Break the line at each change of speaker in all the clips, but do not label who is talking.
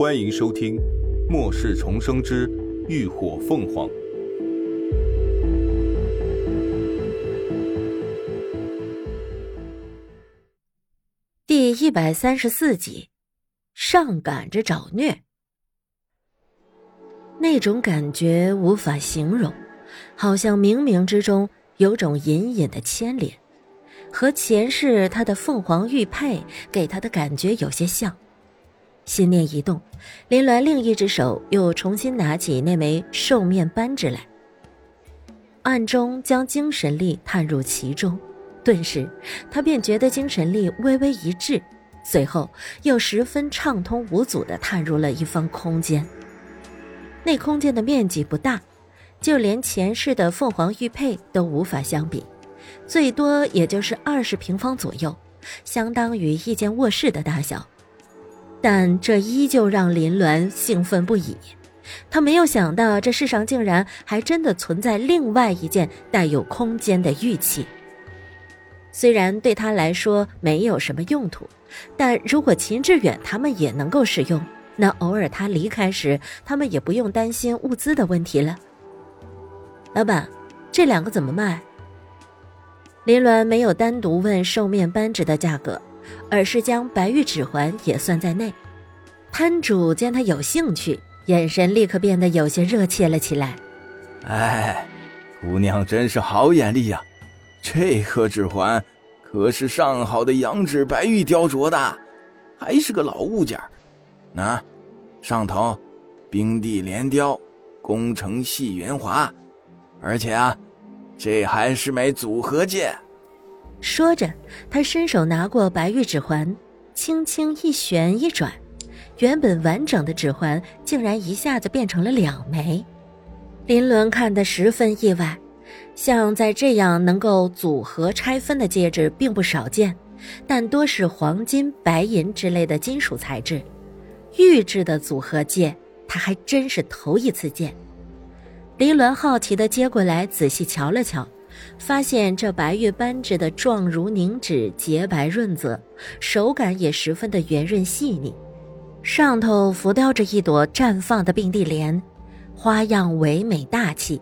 欢迎收听《末世重生之浴火凤凰》
第一百三十四集，上赶着找虐。那种感觉无法形容，好像冥冥之中有种隐隐的牵连，和前世他的凤凰玉佩给他的感觉有些像。心念一动，林鸾另一只手又重新拿起那枚兽面扳指来，暗中将精神力探入其中，顿时他便觉得精神力微微一滞，随后又十分畅通无阻地探入了一方空间。那空间的面积不大，就连前世的凤凰玉佩都无法相比，最多也就是二十平方左右，相当于一间卧室的大小。但这依旧让林鸾兴奋不已，他没有想到这世上竟然还真的存在另外一件带有空间的玉器。虽然对他来说没有什么用途，但如果秦志远他们也能够使用。那偶尔他离开时，他们也不用担心物资的问题了。老板，这两个怎么卖？林鸾没有单独问兽面扳指的价格，而是将白玉指环也算在内。摊主见他有兴趣，眼神立刻变得有些热切了起来。
哎，姑娘真是好眼力呀！这颗指环可是上好的羊脂白玉雕琢的，还是个老物件那。上头，冰地连雕，工程细圆滑，而且啊，这还是枚组合戒。
说着，他伸手拿过白玉指环，轻轻一旋一转，原本完整的指环竟然一下子变成了两枚。林伦看得十分意外，像在这样能够组合拆分的戒指并不少见，但多是黄金、白银之类的金属材质。玉质的组合戒，他还真是头一次见。林伦好奇地接过来，仔细瞧了瞧，发现这白玉扳指的状如凝脂，洁白润泽，手感也十分的圆润细腻。上头浮雕着一朵绽放的并蒂莲，花样唯美大气。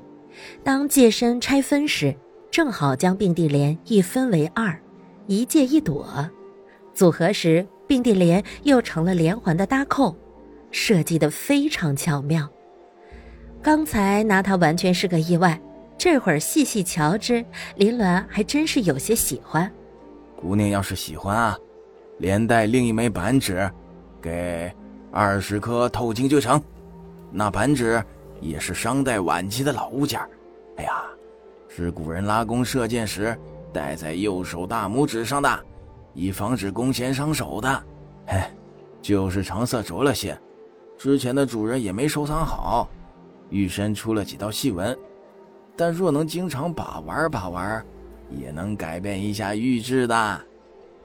当戒身拆分时，正好将并蒂莲一分为二，一戒一朵，组合时。并蒂莲又成了连环的搭扣，设计的非常巧妙。刚才拿它完全是个意外，这会儿细细瞧之，林鸾还真是有些喜欢。
姑娘要是喜欢啊，连带另一枚扳指，给二十颗透晶就成。那扳指也是商代晚期的老物件哎呀，是古人拉弓射箭时戴在右手大拇指上的。以防止弓弦伤手的，哎，就是成色浊了些，之前的主人也没收藏好，玉身出了几道细纹，但若能经常把玩把玩，也能改变一下玉质的。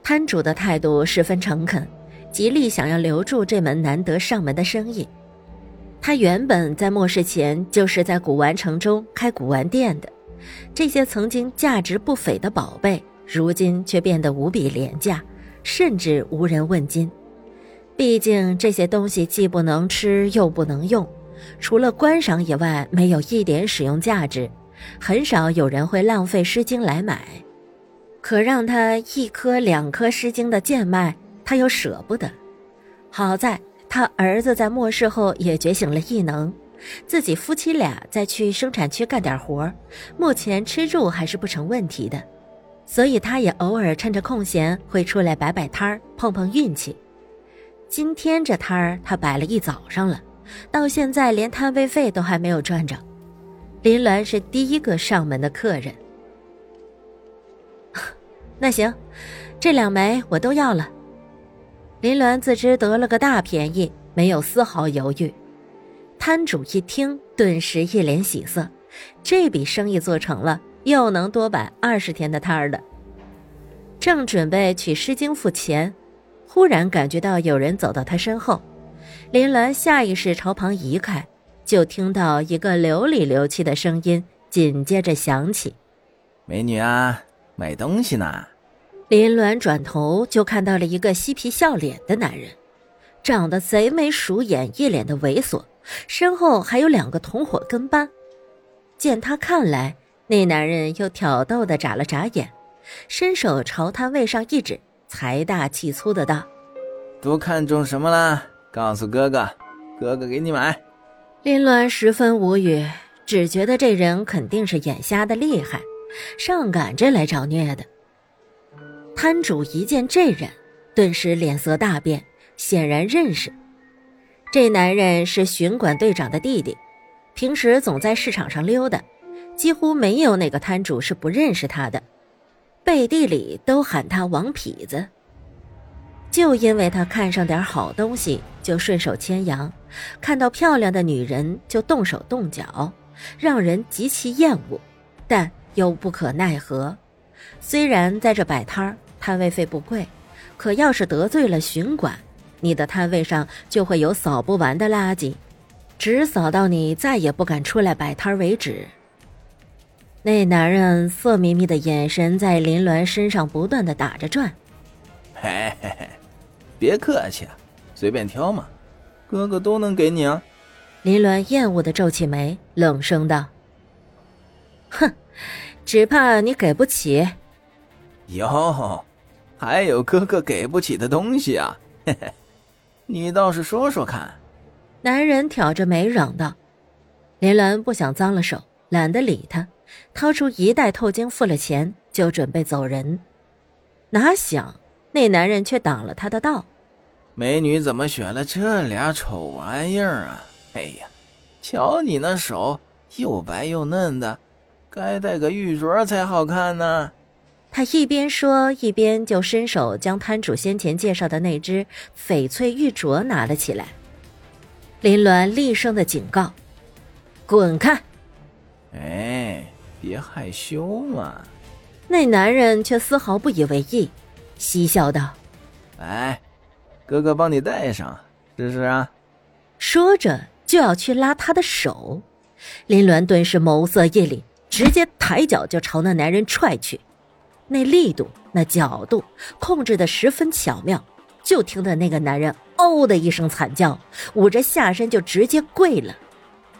摊主的态度十分诚恳，极力想要留住这门难得上门的生意。他原本在末世前就是在古玩城中开古玩店的，这些曾经价值不菲的宝贝。如今却变得无比廉价，甚至无人问津。毕竟这些东西既不能吃又不能用，除了观赏以外，没有一点使用价值，很少有人会浪费诗经来买。可让他一颗两颗诗经的贱卖，他又舍不得。好在他儿子在末世后也觉醒了异能，自己夫妻俩再去生产区干点活，目前吃住还是不成问题的。所以，他也偶尔趁着空闲会出来摆摆摊儿，碰碰运气。今天这摊儿他摆了一早上了，到现在连摊位费都还没有赚着。林鸾是第一个上门的客人。那行，这两枚我都要了。林鸾自知得了个大便宜，没有丝毫犹豫。摊主一听，顿时一脸喜色，这笔生意做成了。又能多摆二十天的摊儿了，正准备取诗经付钱，忽然感觉到有人走到他身后，林鸾下意识朝旁移开，就听到一个流里流气的声音紧接着响起：“
美女啊，买东西呢。”
林鸾转头就看到了一个嬉皮笑脸的男人，长得贼眉鼠眼，一脸的猥琐，身后还有两个同伙跟班。见他看来，那男人又挑逗的眨了眨眼，伸手朝摊位上一指，财大气粗的道：“
都看中什么了？告诉哥哥，哥哥给你买。”
林鸾十分无语，只觉得这人肯定是眼瞎的厉害，上赶着来找虐的。摊主一见这人，顿时脸色大变，显然认识。这男人是巡管队长的弟弟，平时总在市场上溜达，几乎没有哪个摊主是不认识他的，背地里都喊他王痞子。就因为他看上点好东西就顺手牵羊，看到漂亮的女人就动手动脚，让人极其厌恶，但又不可奈何。虽然在这摆摊，摊位费不贵，可要是得罪了巡管，你的摊位上就会有扫不完的垃圾，直扫到你再也不敢出来摆摊为止。那男人色眯眯的眼神在林鸾身上不断的打着转，
嘿嘿嘿。别客气，随便挑嘛，哥哥都能给你啊。
林鸾厌恶的皱起眉，冷声道：“哼，只怕你给不起。”
哟，还有哥哥给不起的东西啊？嘿嘿，你倒是说说看。
男人挑着眉嚷道。林鸾不想脏了手，懒得理他，掏出一袋透晶，付了钱就准备走人，哪想。那男人却挡了他的道：“
美女怎么选了这俩丑玩意儿啊？哎呀，瞧你那手又白又嫩的，该戴个玉镯才好看呢。”
他一边说，一边就伸手将摊主先前介绍的那只翡翠玉镯拿了起来。林鸾厉声的警告：“滚开！”
哎，别害羞嘛。
那男人却丝毫不以为意。嬉笑道：“
来，哥哥帮你戴上，试试啊。”
说着就要去拉他的手，林鸾顿时眸色一凛，直接抬脚就朝那男人踹去。那力度、那角度控制的十分巧妙，就听得那个男人“哦”的一声惨叫，捂着下身就直接跪了，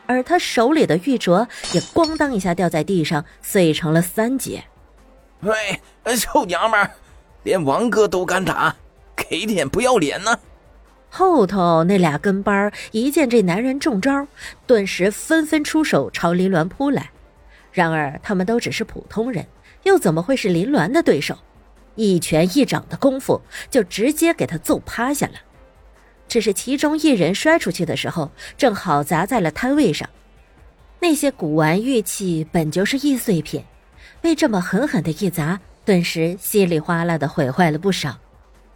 而他手里的玉镯也咣当一下掉在地上，碎成了三截。
喂，臭娘们儿！连王哥都敢打，给脸不要脸呢！
后头那俩跟班一见这男人中招，顿时纷纷出手朝林鸾扑来。然而他们都只是普通人，又怎么会是林鸾的对手？一拳一掌的功夫，就直接给他揍趴下了。只是其中一人摔出去的时候，正好砸在了摊位上。那些古玩玉器本就是易碎品，被这么狠狠的一砸。顿时稀里哗啦的毁坏了不少。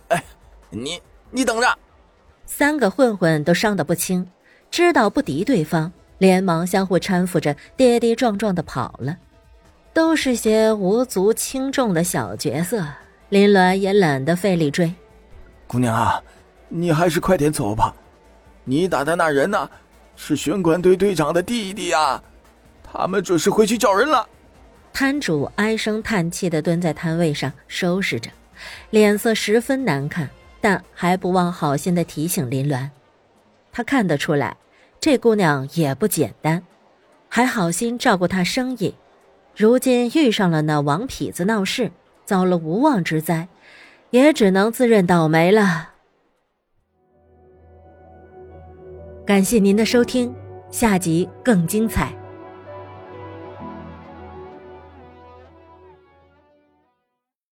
哎，你你等着！
三个混混都伤得不轻，知道不敌对方，连忙相互搀扶着，跌跌撞撞的跑了。都是些无足轻重的小角色，林鸾也懒得费力追。
姑娘啊，你还是快点走吧。你打的那人呢，是巡管队队长的弟弟呀，他们准是回去叫人了。
摊主唉声叹气的蹲在摊位上收拾着，脸色十分难看，但还不忘好心的提醒林鸾。他看得出来，这姑娘也不简单，还好心照顾她生意，如今遇上了那王痞子闹事，遭了无妄之灾，也只能自认倒霉了。感谢您的收听，下集更精彩。